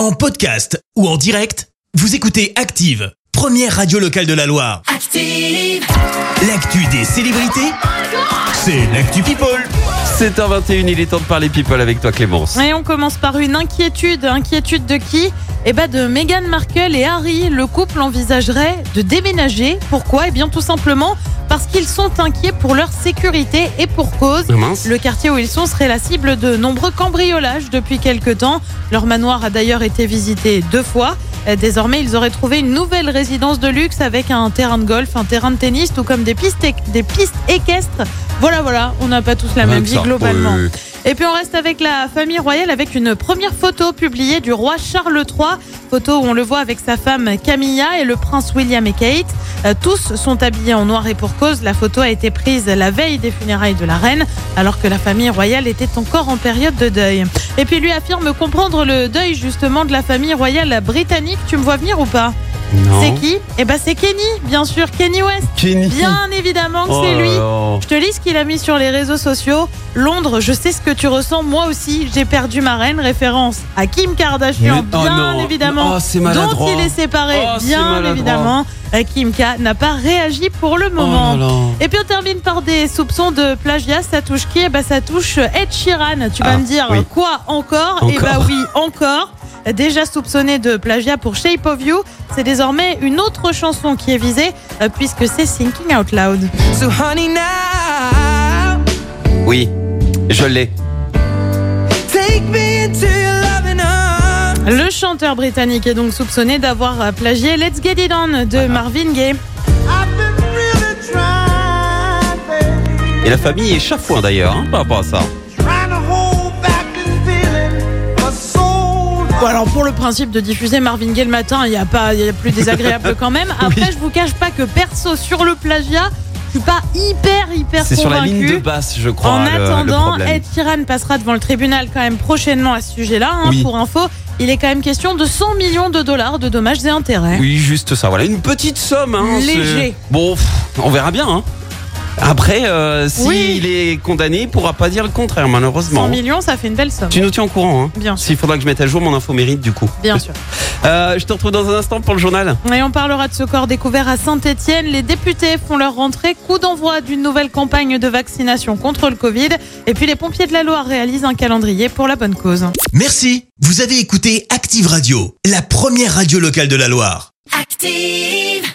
En podcast ou en direct, vous écoutez Active, première radio locale de la Loire. Active. L'actu des célébrités, c'est l'actu People. 7h21, il est temps de parler people avec toi Clémence. Et on commence par une inquiétude. Inquiétude de qui? Eh ben de Meghan Markle et Harry. Le couple envisagerait de déménager. Pourquoi? Eh bien tout simplement parce qu'ils sont inquiets pour leur sécurité et pour cause. Ah. Le quartier où ils sont serait la cible de nombreux cambriolages depuis quelque temps. Leur manoir a d'ailleurs été visité deux fois. Désormais, ils auraient trouvé une nouvelle résidence de luxe avec un terrain de golf, un terrain de tennis, tout comme des pistes, éc- des pistes équestres. Voilà, voilà, on n'a pas tous la Rien même vie globalement. Oui. Et puis on reste avec la famille royale avec une première photo publiée du roi Charles III. Photo où on le voit avec sa femme Camilla et le prince William et Kate. Euh, tous sont habillés en noir et pour cause. La photo a été prise la veille des funérailles de la reine alors que la famille royale était encore en période de deuil. Et puis lui affirme comprendre le deuil justement de la famille royale britannique. Tu me vois venir ou pas? C'est qui? Eh ben c'est Kenny, bien sûr, Kenny West. Kenny. Bien évidemment que Oh c'est là lui. Je te lis ce qu'il a mis sur les réseaux sociaux. Londres, je sais ce que tu ressens. Moi aussi, j'ai perdu ma reine. Référence à Kim Kardashian, Mais- oh bien non. évidemment. Oh, c'est dont maladroit. il est séparé, Oh, c'est bien maladroit. évidemment. Euh, Kim K n'a pas réagi pour le Oh moment. là là. Et puis on termine par des soupçons de plagiat. Ça touche qui Eh ben, ça touche Ed Sheeran. Tu vas Ah, me dire oui. quoi encore? Eh Encore. bah oui, encore. Déjà soupçonné de plagiat pour Shape of You, c'est désormais une autre chanson qui est visée euh, puisque c'est Thinking Out Loud. So honey now, Oui, je l'ai. Le chanteur britannique est donc soupçonné d'avoir euh, plagié Let's Get It On de Marvin Gaye. I've been really trying, baby, Et la famille est chafouin d'ailleurs hein, par rapport à ça. Bon, alors pour le principe de diffuser Marvin Gaye le matin, il n'y a pas, il y a plus désagréable quand même. Après, je vous cache pas que perso sur le plagiat, je suis pas hyper hyper C'est sur la ligne de basse, je crois. En le- attendant. Ed Sheeran passera devant le tribunal quand même prochainement à ce sujet-là. hein. Oui. Pour info, il est quand même question de 100 millions de dollars de dommages et intérêts. Oui, juste ça. Voilà, une petite somme. Hein, Léger. Bon, pff, on verra bien. Hein. Après, euh, s'il Oui. est condamné, il pourra pas dire le contraire, malheureusement. 100 millions, ça fait une belle somme. Tu nous tiens au courant. Hein. Bien sûr. S'il faudra que je mette à jour mon info mérite, du coup. Bien sûr. Euh, je te retrouve dans un instant pour le journal. Et on parlera de ce corps découvert à Saint-Etienne. Les députés font leur rentrée. Coup d'envoi d'une nouvelle campagne de vaccination contre le Covid. Et puis les pompiers de la Loire réalisent un calendrier pour la bonne cause. Merci, vous avez écouté Active Radio, la première radio locale de la Loire. Active.